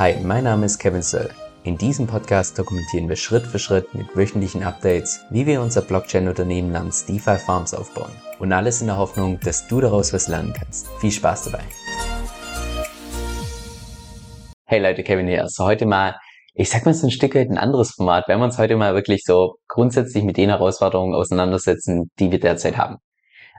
Hi, mein Name ist Kevin Söll. In diesem Podcast dokumentieren wir Schritt für Schritt mit wöchentlichen Updates, wie wir unser Blockchain-Unternehmen namens DeFi Farms aufbauen. Und alles in der Hoffnung, dass du daraus was lernen kannst. Viel Spaß dabei. Hey Leute, Kevin hier. So heute mal, ich sag mal so ein Stück weit ein anderes Format. wenn wir uns heute mal wirklich so grundsätzlich mit den Herausforderungen auseinandersetzen, die wir derzeit haben.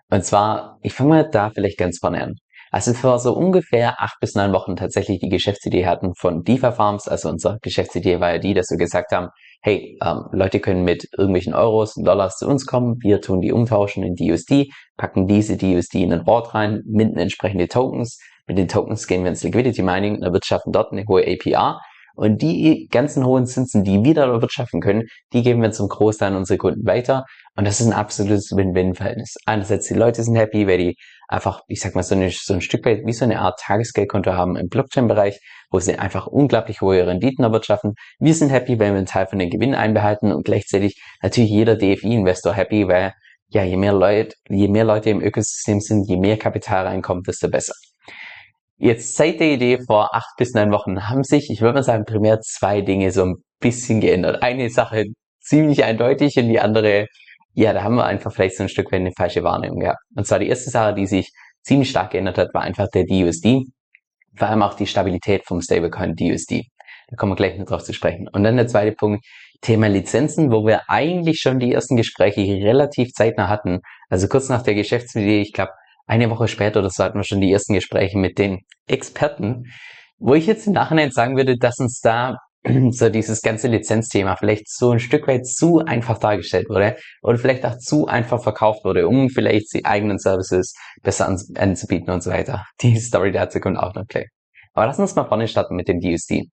Und zwar, ich fange mal da vielleicht ganz vorne an. Also vor so ungefähr acht bis neun Wochen tatsächlich die Geschäftsidee hatten von DeFi Farms. Also unsere Geschäftsidee war ja die, dass wir gesagt haben, hey, ähm, Leute können mit irgendwelchen Euros und Dollars zu uns kommen, wir tun die umtauschen in DUSD, packen diese DUSD in ein Board rein, minden entsprechende Tokens. Mit den Tokens gehen wir ins Liquidity Mining und erwirtschaften dort eine hohe APR. Und die ganzen hohen Zinsen, die wir da erwirtschaften können, die geben wir zum Großteil an unsere Kunden weiter. Und das ist ein absolutes Win-Win-Verhältnis. Einerseits die Leute sind happy, weil die einfach, ich sag mal, so, eine, so ein Stück weit wie so eine Art Tagesgeldkonto haben im Blockchain-Bereich, wo sie einfach unglaublich hohe Renditen erwirtschaften. Wir sind happy, weil wir einen Teil von den Gewinn einbehalten und gleichzeitig natürlich jeder DFI-Investor happy, weil ja, je mehr Leute, je mehr Leute im Ökosystem sind, je mehr Kapital reinkommt, desto besser. Jetzt seit der Idee vor acht bis neun Wochen haben sich, ich würde mal sagen, primär zwei Dinge so ein bisschen geändert. Eine Sache ziemlich eindeutig und die andere, ja, da haben wir einfach vielleicht so ein Stück weit eine falsche Wahrnehmung gehabt. Und zwar die erste Sache, die sich ziemlich stark geändert hat, war einfach der DUSD. Vor allem auch die Stabilität vom Stablecoin DUSD. Da kommen wir gleich noch drauf zu sprechen. Und dann der zweite Punkt, Thema Lizenzen, wo wir eigentlich schon die ersten Gespräche relativ zeitnah hatten. Also kurz nach der Geschäftsidee, ich glaube, eine Woche später so hatten wir schon die ersten Gespräche mit den Experten, wo ich jetzt im Nachhinein sagen würde, dass uns da so dieses ganze Lizenzthema vielleicht so ein Stück weit zu einfach dargestellt wurde oder vielleicht auch zu einfach verkauft wurde, um vielleicht die eigenen Services besser anzubieten und so weiter. Die Story dazu kommt auch noch gleich. Aber lass uns mal vorne starten mit dem DUSD.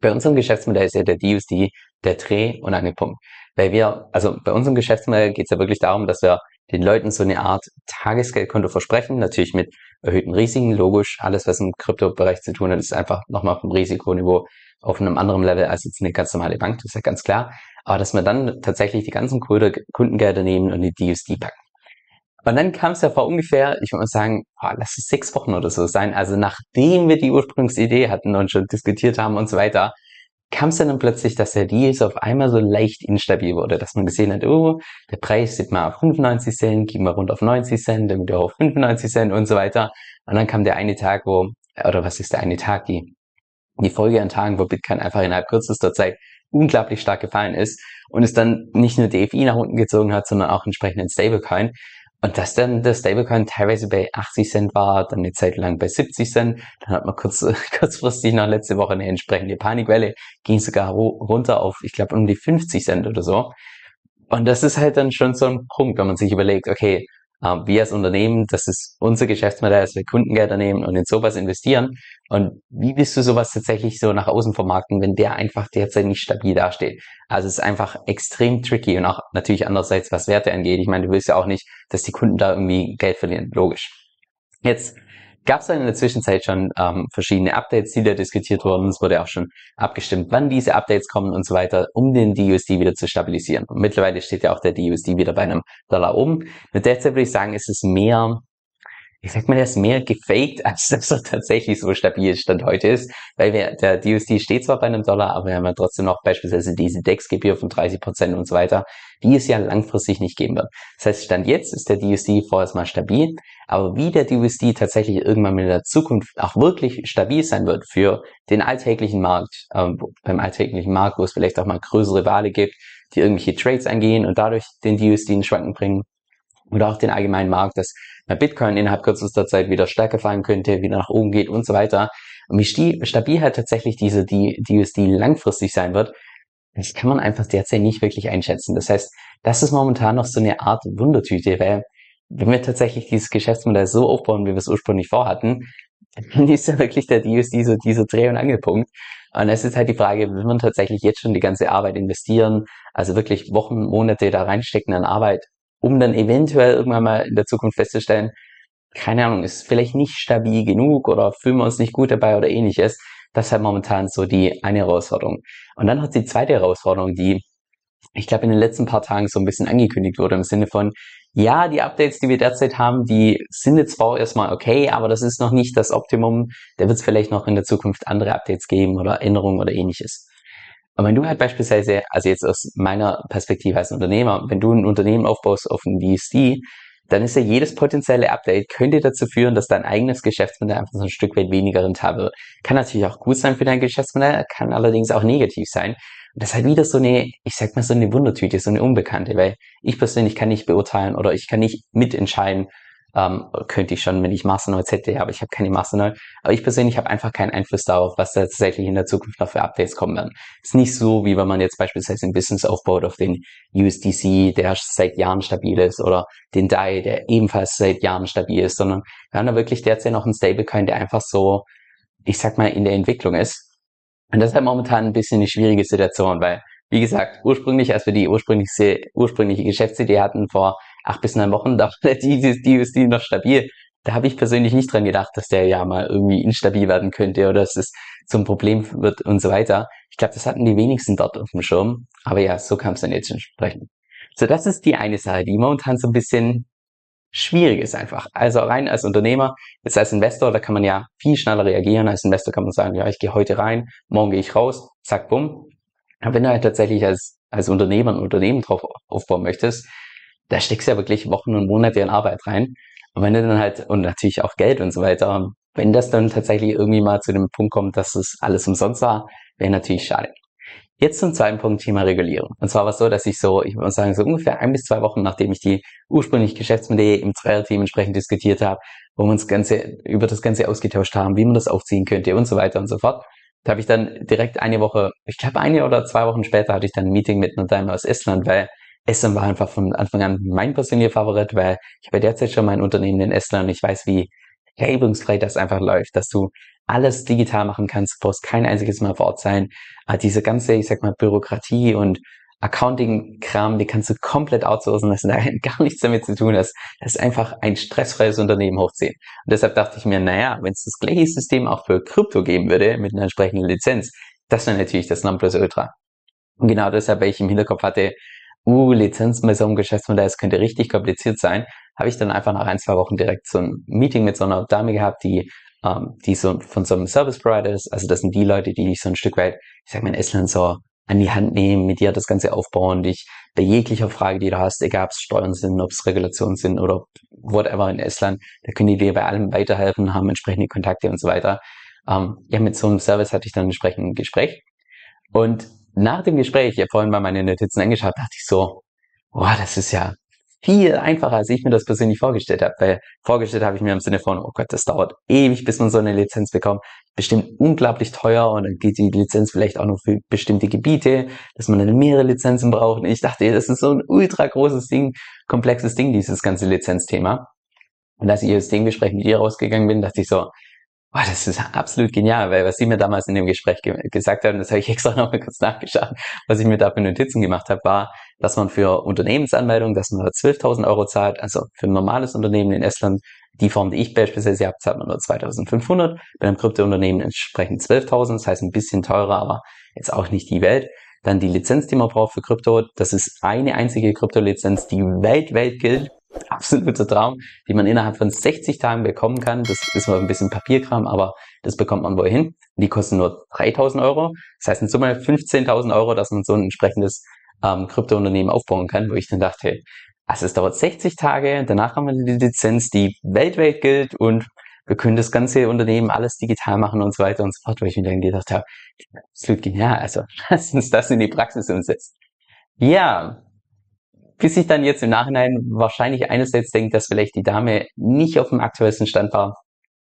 Bei unserem Geschäftsmodell ist ja der DUSD der Dreh- und Angelpunkt. Weil wir, also bei unserem Geschäftsmodell geht es ja wirklich darum, dass wir den Leuten so eine Art Tagesgeldkonto versprechen, natürlich mit erhöhten Risiken, logisch. Alles, was im Kryptobereich zu tun hat, ist einfach nochmal auf dem Risikoniveau auf einem anderen Level als jetzt eine ganz normale Bank, das ist ja ganz klar. Aber dass wir dann tatsächlich die ganzen Kundengelder nehmen und die DUSD packen. Und dann kam es ja vor ungefähr, ich würde mal sagen, boah, lass es sechs Wochen oder so sein, also nachdem wir die Ursprungsidee hatten und schon diskutiert haben und so weiter, kam es dann plötzlich, dass der Deal so auf einmal so leicht instabil wurde, dass man gesehen hat, oh, der Preis sieht mal auf 95 Cent, ging mal rund auf 90 Cent, dann wieder auf 95 Cent und so weiter. Und dann kam der eine Tag, wo, oder was ist der eine Tag, die, die Folge an Tagen, wo Bitcoin einfach innerhalb kürzester Zeit unglaublich stark gefallen ist und es dann nicht nur DFI nach unten gezogen hat, sondern auch entsprechend in Stablecoin. Und dass dann der Stablecoin teilweise bei 80 Cent war, dann eine Zeit lang bei 70 Cent, dann hat man kurz, kurzfristig noch letzte Woche eine entsprechende Panikwelle, ging sogar runter auf, ich glaube, um die 50 Cent oder so. Und das ist halt dann schon so ein Punkt, wenn man sich überlegt, okay, äh, wir als Unternehmen, das ist unser Geschäftsmodell, dass wir Kundengelder nehmen und in sowas investieren. Und wie willst du sowas tatsächlich so nach außen vermarkten, wenn der einfach derzeit nicht stabil dasteht? Also es ist einfach extrem tricky und auch natürlich andererseits, was Werte angeht. Ich meine, du willst ja auch nicht, dass die Kunden da irgendwie Geld verlieren, logisch. Jetzt gab es dann in der Zwischenzeit schon ähm, verschiedene Updates, die da diskutiert wurden. Es wurde auch schon abgestimmt, wann diese Updates kommen und so weiter, um den DUSD wieder zu stabilisieren. Und mittlerweile steht ja auch der DUSD wieder bei einem Dollar oben. Mit derzeit würde ich sagen, ist es mehr ich sag mal, der ist mehr gefaked, als dass er tatsächlich so stabil Stand heute ist, weil wir, der DUSD steht zwar bei einem Dollar, aber wir haben ja trotzdem noch beispielsweise diese DEX-Gebühr von 30 Prozent und so weiter, die es ja langfristig nicht geben wird. Das heißt, Stand jetzt ist der DUSD vorerst mal stabil, aber wie der DUSD tatsächlich irgendwann in der Zukunft auch wirklich stabil sein wird für den alltäglichen Markt, ähm, beim alltäglichen Markt, wo es vielleicht auch mal größere Wale gibt, die irgendwelche Trades angehen und dadurch den DUSD in Schwanken bringen, oder auch den allgemeinen Markt, dass Bitcoin innerhalb kürzester Zeit wieder stärker fallen könnte, wieder nach oben geht und so weiter. Und wie stabil halt tatsächlich diese die, die USD langfristig sein wird, das kann man einfach derzeit nicht wirklich einschätzen. Das heißt, das ist momentan noch so eine Art Wundertüte, weil wenn wir tatsächlich dieses Geschäftsmodell so aufbauen, wie wir es ursprünglich vorhatten, dann ist ja wirklich der DUSD so dieser Dreh- und Angelpunkt. Und es ist halt die Frage, will man tatsächlich jetzt schon die ganze Arbeit investieren, also wirklich Wochen, Monate da reinstecken an Arbeit, um dann eventuell irgendwann mal in der Zukunft festzustellen, keine Ahnung, ist vielleicht nicht stabil genug oder fühlen wir uns nicht gut dabei oder ähnliches. Das ist halt momentan so die eine Herausforderung. Und dann hat die zweite Herausforderung, die ich glaube, in den letzten paar Tagen so ein bisschen angekündigt wurde im Sinne von, ja, die Updates, die wir derzeit haben, die sind jetzt zwar erstmal okay, aber das ist noch nicht das Optimum. Da wird es vielleicht noch in der Zukunft andere Updates geben oder Änderungen oder ähnliches. Aber wenn du halt beispielsweise, also jetzt aus meiner Perspektive als Unternehmer, wenn du ein Unternehmen aufbaust auf ein VSD, dann ist ja jedes potenzielle Update könnte dazu führen, dass dein eigenes Geschäftsmodell einfach so ein Stück weit weniger rentabel wird. Kann natürlich auch gut sein für dein Geschäftsmodell, kann allerdings auch negativ sein. Und das ist halt wieder so eine, ich sag mal so eine Wundertüte, so eine Unbekannte, weil ich persönlich kann nicht beurteilen oder ich kann nicht mitentscheiden, ähm, könnte ich schon, wenn ich Masternodes hätte, aber ich habe keine Masternode. Aber ich persönlich habe einfach keinen Einfluss darauf, was da tatsächlich in der Zukunft noch für Updates kommen werden. Ist nicht so, wie wenn man jetzt beispielsweise ein Business aufbaut auf den USDC, der seit Jahren stabil ist, oder den DAI, der ebenfalls seit Jahren stabil ist, sondern wir haben da wirklich derzeit noch einen Stablecoin, der einfach so, ich sag mal, in der Entwicklung ist. Und das ist halt momentan ein bisschen eine schwierige Situation, weil, wie gesagt, ursprünglich, als wir die ursprüngliche, ursprüngliche Geschäftsidee hatten vor acht bis neun Wochen, da war ist die noch stabil. Da habe ich persönlich nicht dran gedacht, dass der ja mal irgendwie instabil werden könnte oder dass es zum Problem wird und so weiter. Ich glaube, das hatten die wenigsten dort auf dem Schirm. Aber ja, so kam es dann jetzt entsprechend. So, das ist die eine Sache, die momentan so ein bisschen schwierig ist einfach. Also rein als Unternehmer, jetzt als Investor, da kann man ja viel schneller reagieren. Als Investor kann man sagen, ja, ich gehe heute rein, morgen gehe ich raus, zack, bumm. Aber wenn du halt tatsächlich als, als Unternehmer ein Unternehmen drauf aufbauen möchtest, da steckst du ja wirklich Wochen und Monate in Arbeit rein. Und wenn du dann halt, und natürlich auch Geld und so weiter, wenn das dann tatsächlich irgendwie mal zu dem Punkt kommt, dass es alles umsonst war, wäre natürlich schade. Jetzt zum zweiten Punkt, Thema Regulierung. Und zwar war es so, dass ich so, ich würde sagen, so ungefähr ein bis zwei Wochen, nachdem ich die ursprüngliche Geschäftsmodelle im Zweierteam entsprechend diskutiert habe, wo wir uns Ganze, über das Ganze ausgetauscht haben, wie man das aufziehen könnte und so weiter und so fort, da habe ich dann direkt eine Woche, ich glaube eine oder zwei Wochen später hatte ich dann ein Meeting mit einer Dame aus Estland, weil Estland war einfach von Anfang an mein persönlicher Favorit, weil ich habe derzeit schon mein Unternehmen in Estland und ich weiß, wie reibungsfrei das einfach läuft, dass du alles digital machen kannst, du brauchst kein einziges Mal vor Ort sein. Aber diese ganze, ich sag mal, Bürokratie und Accounting-Kram, die kannst du komplett outsourcen, das hat gar nichts damit zu tun. Das, das ist einfach ein stressfreies Unternehmen hochziehen. Und deshalb dachte ich mir, naja, wenn es das gleiche System auch für Krypto geben würde, mit einer entsprechenden Lizenz, das wäre natürlich das Nonplusultra. Und genau deshalb, weil ich im Hinterkopf hatte, uh, Lizenz bei so einem Geschäftsmodell, das könnte richtig kompliziert sein, habe ich dann einfach nach ein, zwei Wochen direkt so ein Meeting mit so einer Dame gehabt, die, ähm, die so von so einem Service Provider ist. Also das sind die Leute, die dich so ein Stück weit, ich sag mal in Estland so an die Hand nehmen, mit dir das Ganze aufbauen, dich bei jeglicher Frage, die du hast, egal ob es Steuern sind, ob es Regulationen sind oder whatever in Estland, da können die dir bei allem weiterhelfen, haben entsprechende Kontakte und so weiter. Ähm, ja, mit so einem Service hatte ich dann entsprechend ein Gespräch. Und nach dem Gespräch, ich habe vorhin mal meine Notizen angeschaut, dachte ich so, boah, das ist ja viel einfacher, als ich mir das persönlich vorgestellt habe. Weil vorgestellt habe ich mir im Sinne von, oh Gott, das dauert ewig, bis man so eine Lizenz bekommt. Bestimmt unglaublich teuer und dann geht die Lizenz vielleicht auch nur für bestimmte Gebiete, dass man dann mehrere Lizenzen braucht. Und ich dachte, das ist so ein ultra großes Ding, komplexes Ding, dieses ganze Lizenzthema. Und als ich aus dem Gespräch mit ihr rausgegangen bin, dachte ich so, Boah, das ist absolut genial, weil was sie mir damals in dem Gespräch ge gesagt haben, das habe ich extra noch mal kurz nachgeschaut, was ich mir da für Notizen gemacht habe, war, dass man für Unternehmensanmeldung, dass man 12.000 Euro zahlt, also für ein normales Unternehmen in Estland, die Form, die ich beispielsweise habe, zahlt man nur 2.500, bei einem Kryptounternehmen entsprechend 12.000, das heißt ein bisschen teurer, aber jetzt auch nicht die Welt. Dann die Lizenz, die man braucht für Krypto, das ist eine einzige Kryptolizenz, die weltweit gilt absoluter Traum, die man innerhalb von 60 Tagen bekommen kann. Das ist mal ein bisschen Papierkram, aber das bekommt man wohin. Die kosten nur 3000 Euro. Das heißt in Summe 15.000 Euro, dass man so ein entsprechendes ähm, Kryptounternehmen aufbauen kann, wo ich dann dachte, also es dauert 60 Tage, danach haben wir die Lizenz, die weltweit gilt und wir können das ganze Unternehmen alles digital machen und so weiter und so fort, wo ich mir dann gedacht habe, absolut genial, also lass uns das in die Praxis umsetzen. Ja, bis ich dann jetzt im Nachhinein wahrscheinlich einerseits denke, dass vielleicht die Dame nicht auf dem aktuellsten Stand war,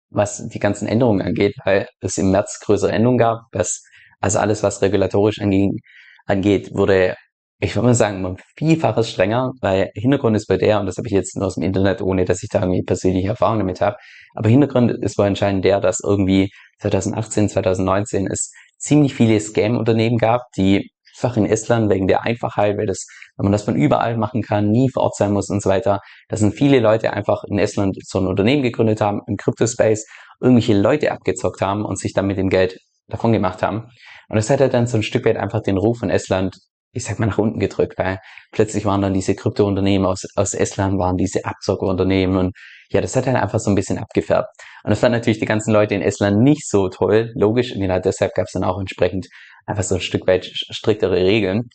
was die ganzen Änderungen angeht, weil es im März größere Änderungen gab. Was, also alles, was regulatorisch anging, angeht, wurde, ich würde mal sagen, um vielfaches strenger, weil Hintergrund ist bei der, und das habe ich jetzt nur aus dem Internet, ohne dass ich da irgendwie persönliche Erfahrung damit habe, aber Hintergrund ist wohl anscheinend der, dass irgendwie 2018, 2019 es ziemlich viele Scam-Unternehmen gab, die einfach in Estland wegen der Einfachheit, weil das, wenn man das von überall machen kann, nie vor Ort sein muss und so weiter. Da sind viele Leute einfach in Estland so ein Unternehmen gegründet haben, im Crypto-Space, irgendwelche Leute abgezockt haben und sich dann mit dem Geld davon gemacht haben. Und das hat halt dann so ein Stück weit einfach den Ruf von Estland ich sag mal, nach unten gedrückt, weil plötzlich waren dann diese Kryptounternehmen aus, aus Estland, waren diese Abzockerunternehmen und ja, das hat dann einfach so ein bisschen abgefärbt. Und das fanden natürlich die ganzen Leute in Estland nicht so toll, logisch, und genau deshalb gab es dann auch entsprechend einfach so ein Stück weit striktere Regeln.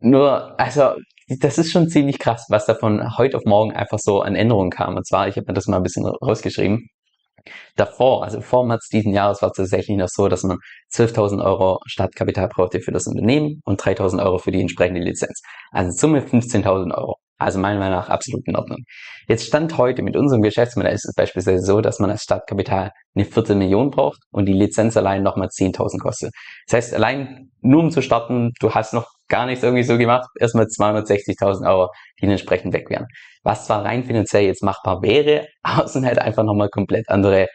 Nur, also, das ist schon ziemlich krass, was da von heute auf morgen einfach so an Änderungen kam. Und zwar, ich habe mir das mal ein bisschen rausgeschrieben. Davor, also vor März diesen Jahres, war es tatsächlich noch so, dass man 12.000 Euro Startkapital brauchte für das Unternehmen und 3.000 Euro für die entsprechende Lizenz. Also in Summe 15.000 Euro. Also meiner Meinung nach absolut in Ordnung. Jetzt stand heute mit unserem Geschäftsmodell ist es beispielsweise so, dass man als Startkapital eine Viertelmillion braucht und die Lizenz allein nochmal 10.000 kostet. Das heißt, allein nur um zu starten, du hast noch gar nichts irgendwie so gemacht, erstmal 260.000 Euro, die entsprechend weg wären. Was zwar rein finanziell jetzt machbar wäre, aber es sind halt einfach nochmal komplett andere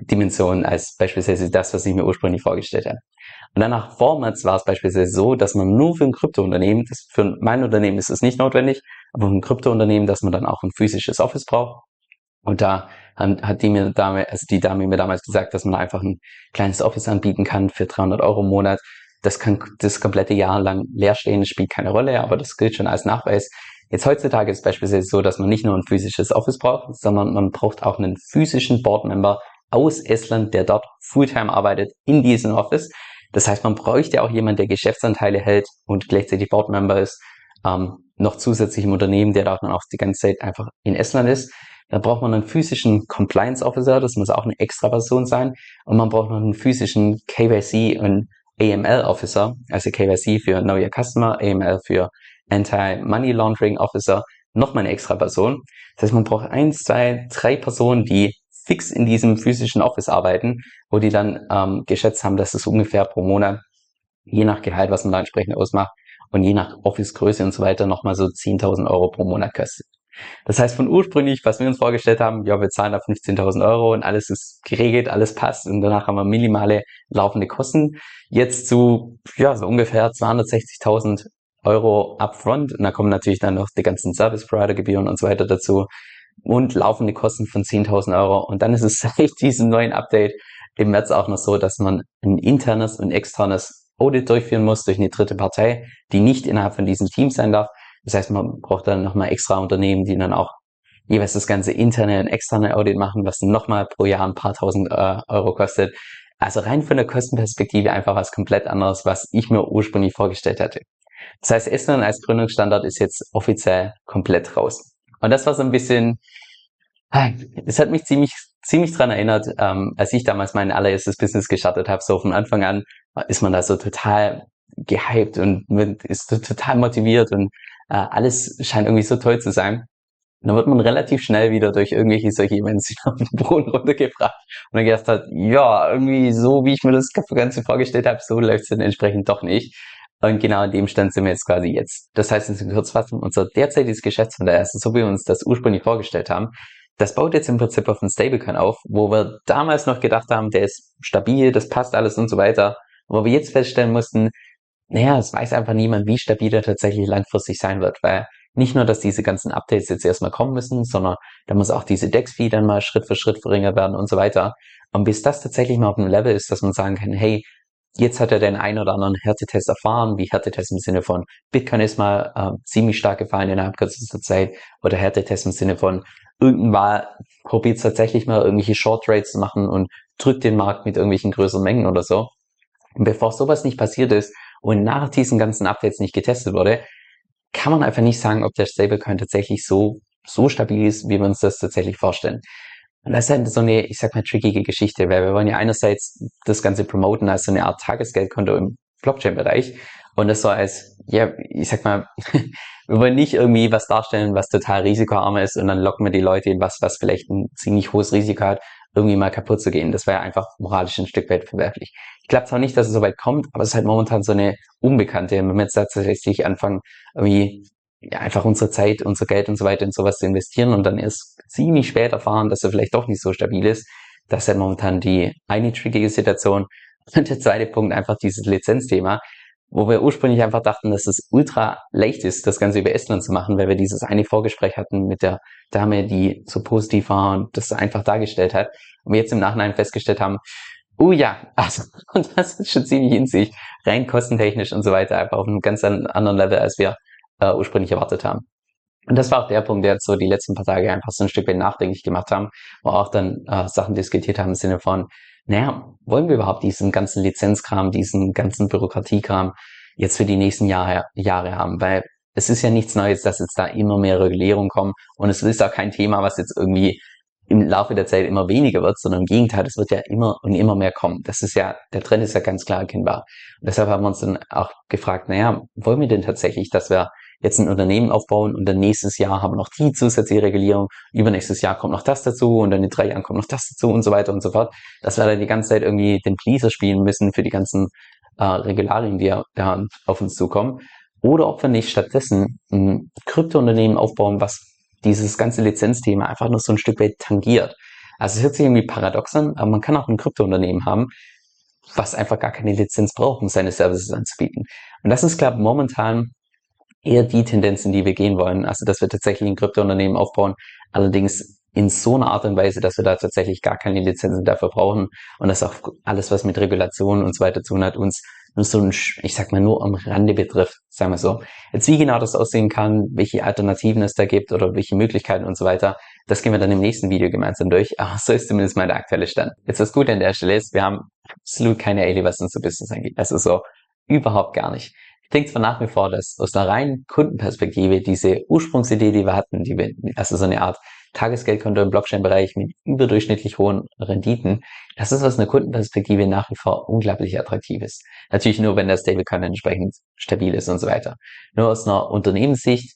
Dimensionen als beispielsweise das, was ich mir ursprünglich vorgestellt habe. Und danach Formats war es beispielsweise so, dass man nur für ein Kryptounternehmen, das für mein Unternehmen ist es nicht notwendig, aber für ein Kryptounternehmen, dass man dann auch ein physisches Office braucht. Und da hat die mir Dame, also die Dame mir damals gesagt, dass man einfach ein kleines Office anbieten kann für 300 Euro im Monat. Das kann das komplette Jahr lang leer stehen, das spielt keine Rolle, aber das gilt schon als Nachweis. Jetzt heutzutage ist es beispielsweise so, dass man nicht nur ein physisches Office braucht, sondern man braucht auch einen physischen Boardmember aus Estland, der dort Fulltime arbeitet in diesem Office. Das heißt, man bräuchte auch jemanden, der Geschäftsanteile hält und gleichzeitig Boardmember ist, ähm, noch zusätzlich im Unternehmen, der da dann auch die ganze Zeit einfach in Estland ist. Da braucht man einen physischen Compliance Officer, das muss auch eine extra Person sein. Und man braucht noch einen physischen KYC und AML Officer, also KYC für Know Your Customer, AML für Anti-Money Laundering Officer, nochmal eine extra Person. Das heißt, man braucht eins, zwei, drei Personen, die fix in diesem physischen Office arbeiten, wo die dann ähm, geschätzt haben, dass es ungefähr pro Monat, je nach Gehalt, was man da entsprechend ausmacht und je nach Office-Größe und so weiter, nochmal so 10.000 Euro pro Monat kostet. Das heißt, von ursprünglich, was wir uns vorgestellt haben, ja, wir zahlen da 15.000 Euro und alles ist geregelt, alles passt und danach haben wir minimale laufende Kosten. Jetzt zu, ja, so ungefähr 260.000 Euro upfront und da kommen natürlich dann noch die ganzen Service Provider Gebühren und so weiter dazu und laufende Kosten von 10.000 Euro. Und dann ist es seit diesem neuen Update im März auch noch so, dass man ein internes und externes Audit durchführen muss durch eine dritte Partei, die nicht innerhalb von diesem Team sein darf. Das heißt, man braucht dann nochmal extra Unternehmen, die dann auch jeweils das ganze interne und externe Audit machen, was nochmal pro Jahr ein paar tausend äh, Euro kostet. Also rein von der Kostenperspektive einfach was komplett anderes, was ich mir ursprünglich vorgestellt hatte. Das heißt, Estland als Gründungsstandard ist jetzt offiziell komplett raus. Und das war so ein bisschen, es hat mich ziemlich, ziemlich dran erinnert, ähm, als ich damals mein allererstes Business gestartet habe. So von Anfang an ist man da so total gehypt und ist total motiviert und äh, alles scheint irgendwie so toll zu sein. Und dann wird man relativ schnell wieder durch irgendwelche solche Events auf den Boden runtergebracht und dann gedacht hat, ja, irgendwie so, wie ich mir das Ganze vorgestellt habe, so läuft es dann entsprechend doch nicht. Und genau in dem Stand sind wir jetzt quasi jetzt. Das heißt, in Kurzfassung, unser derzeitiges Geschäftsmodell, also so wie wir uns das ursprünglich vorgestellt haben, das baut jetzt im Prinzip auf einen Stablecoin auf, wo wir damals noch gedacht haben, der ist stabil, das passt alles und so weiter. Wo wir jetzt feststellen mussten, naja, es weiß einfach niemand, wie stabil er tatsächlich langfristig sein wird, weil nicht nur, dass diese ganzen Updates jetzt erstmal kommen müssen, sondern da muss auch diese Dex-Fee dann mal Schritt für Schritt verringert werden und so weiter. Und bis das tatsächlich mal auf einem Level ist, dass man sagen kann, hey, Jetzt hat er den einen oder anderen Härtetest erfahren, wie Härtetest im Sinne von Bitcoin ist mal äh, ziemlich stark gefallen innerhalb kürzester Zeit oder Härtetest im Sinne von irgendwann probiert tatsächlich mal irgendwelche Short Trades zu machen und drückt den Markt mit irgendwelchen größeren Mengen oder so. Und bevor sowas nicht passiert ist und nach diesen ganzen Updates nicht getestet wurde, kann man einfach nicht sagen, ob der Stablecoin tatsächlich so, so stabil ist, wie wir uns das tatsächlich vorstellen. Und das ist halt so eine, ich sag mal, trickige Geschichte, weil wir wollen ja einerseits das Ganze promoten als so eine Art Tagesgeldkonto im Blockchain-Bereich und das so als, ja, ich sag mal, wir wollen nicht irgendwie was darstellen, was total risikoarm ist und dann locken wir die Leute in was, was vielleicht ein ziemlich hohes Risiko hat, irgendwie mal kaputt zu gehen. Das wäre einfach moralisch ein Stück weit verwerflich. Ich glaube zwar nicht, dass es so weit kommt, aber es ist halt momentan so eine Unbekannte. Wenn wir jetzt tatsächlich anfangen, irgendwie ja, einfach unsere Zeit, unser Geld und so weiter in sowas zu investieren und dann erst ziemlich spät erfahren, dass er vielleicht doch nicht so stabil ist. Das ist halt momentan die eine trickige Situation. Und der zweite Punkt einfach dieses Lizenzthema, wo wir ursprünglich einfach dachten, dass es ultra leicht ist, das Ganze über Estland zu machen, weil wir dieses eine Vorgespräch hatten mit der Dame, die so positiv war und das einfach dargestellt hat. Und wir jetzt im Nachhinein festgestellt haben, Oh ja, also, und das ist schon ziemlich in sich, rein kostentechnisch und so weiter, einfach auf einem ganz anderen Level, als wir äh, ursprünglich erwartet haben. Und das war auch der Punkt, der jetzt so die letzten paar Tage einfach so ein Stück weit nachdenklich gemacht haben, wo auch dann äh, Sachen diskutiert haben im Sinne von, naja, wollen wir überhaupt diesen ganzen Lizenzkram, diesen ganzen Bürokratiekram jetzt für die nächsten Jahre, Jahre haben? Weil es ist ja nichts Neues, dass jetzt da immer mehr Regulierung kommen und es ist auch kein Thema, was jetzt irgendwie im Laufe der Zeit immer weniger wird, sondern im Gegenteil, es wird ja immer und immer mehr kommen. Das ist ja, der Trend ist ja ganz klar erkennbar. Und deshalb haben wir uns dann auch gefragt, naja, wollen wir denn tatsächlich, dass wir jetzt ein Unternehmen aufbauen und dann nächstes Jahr haben wir noch die zusätzliche Regulierung, übernächstes Jahr kommt noch das dazu und dann in drei Jahren kommt noch das dazu und so weiter und so fort, dass wir dann die ganze Zeit irgendwie den Pleaser spielen müssen für die ganzen äh, Regularien, die ja auf uns zukommen. Oder ob wir nicht stattdessen ein Kryptounternehmen aufbauen, was dieses ganze Lizenzthema einfach nur so ein Stück weit tangiert. Also es hört sich irgendwie paradox an, aber man kann auch ein Kryptounternehmen haben, was einfach gar keine Lizenz braucht, um seine Services anzubieten. Und das ist, glaube ich, momentan eher die Tendenz, in die wir gehen wollen. Also, dass wir tatsächlich ein Kryptounternehmen aufbauen, allerdings in so einer Art und Weise, dass wir da tatsächlich gar keine Lizenzen dafür brauchen und dass auch alles, was mit Regulationen und so weiter zu tun hat, uns nur so ein, ich sag mal, nur am Rande betrifft, sagen wir so. Jetzt wie genau das aussehen kann, welche Alternativen es da gibt oder welche Möglichkeiten und so weiter, das gehen wir dann im nächsten Video gemeinsam durch. Aber so ist zumindest mal der aktuelle Stand. Jetzt was gut an der Stelle ist, wir haben absolut keine Ailey, was unser Business angeht. Also so überhaupt gar nicht. Ich denke zwar nach wie vor, dass aus einer reinen Kundenperspektive diese Ursprungsidee, die wir hatten, die wir, also so eine Art Tagesgeldkonto im Blockchain-Bereich mit überdurchschnittlich hohen Renditen, das ist aus einer Kundenperspektive nach wie vor unglaublich attraktiv ist. Natürlich nur, wenn der Stablecoin entsprechend stabil ist und so weiter. Nur aus einer Unternehmenssicht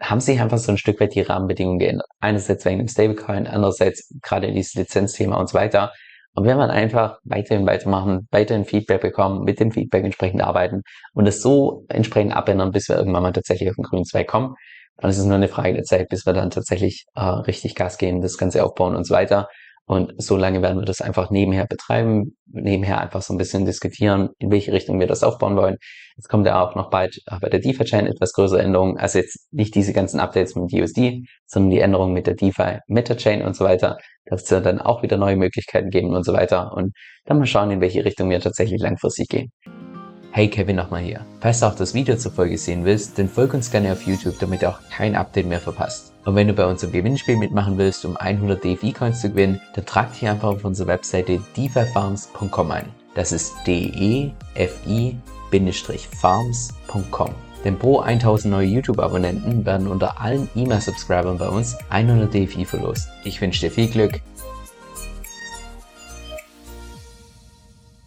haben sich einfach so ein Stück weit die Rahmenbedingungen geändert. Einerseits wegen dem Stablecoin, andererseits gerade dieses Lizenzthema und so weiter. Und wenn man einfach weiterhin weitermachen, weiterhin Feedback bekommen, mit dem Feedback entsprechend arbeiten und es so entsprechend abändern, bis wir irgendwann mal tatsächlich auf den grünen Zweig kommen, dann ist es nur eine Frage der Zeit, bis wir dann tatsächlich äh, richtig Gas geben, das Ganze aufbauen und so weiter. Und so lange werden wir das einfach nebenher betreiben, nebenher einfach so ein bisschen diskutieren, in welche Richtung wir das aufbauen wollen. Jetzt kommt ja auch noch bald äh, bei der DeFi-Chain etwas größere Änderungen. Also jetzt nicht diese ganzen Updates mit USD, sondern die Änderungen mit der DeFi Meta-Chain und so weiter. Da wird es dann auch wieder neue Möglichkeiten geben und so weiter. Und dann mal schauen, in welche Richtung wir tatsächlich langfristig gehen. Hey Kevin nochmal hier. Falls du auch das Video zur Folge sehen willst, dann folg uns gerne auf YouTube, damit du auch kein Update mehr verpasst. Und wenn du bei unserem Gewinnspiel mitmachen willst, um 100 DFI Coins zu gewinnen, dann trag dich einfach auf unsere Webseite defifarms.com ein. Das ist defi-farms.com. Denn pro 1000 neue YouTube-Abonnenten werden unter allen E-Mail-Subscribern bei uns 100 DFI verlost. Ich wünsche dir viel Glück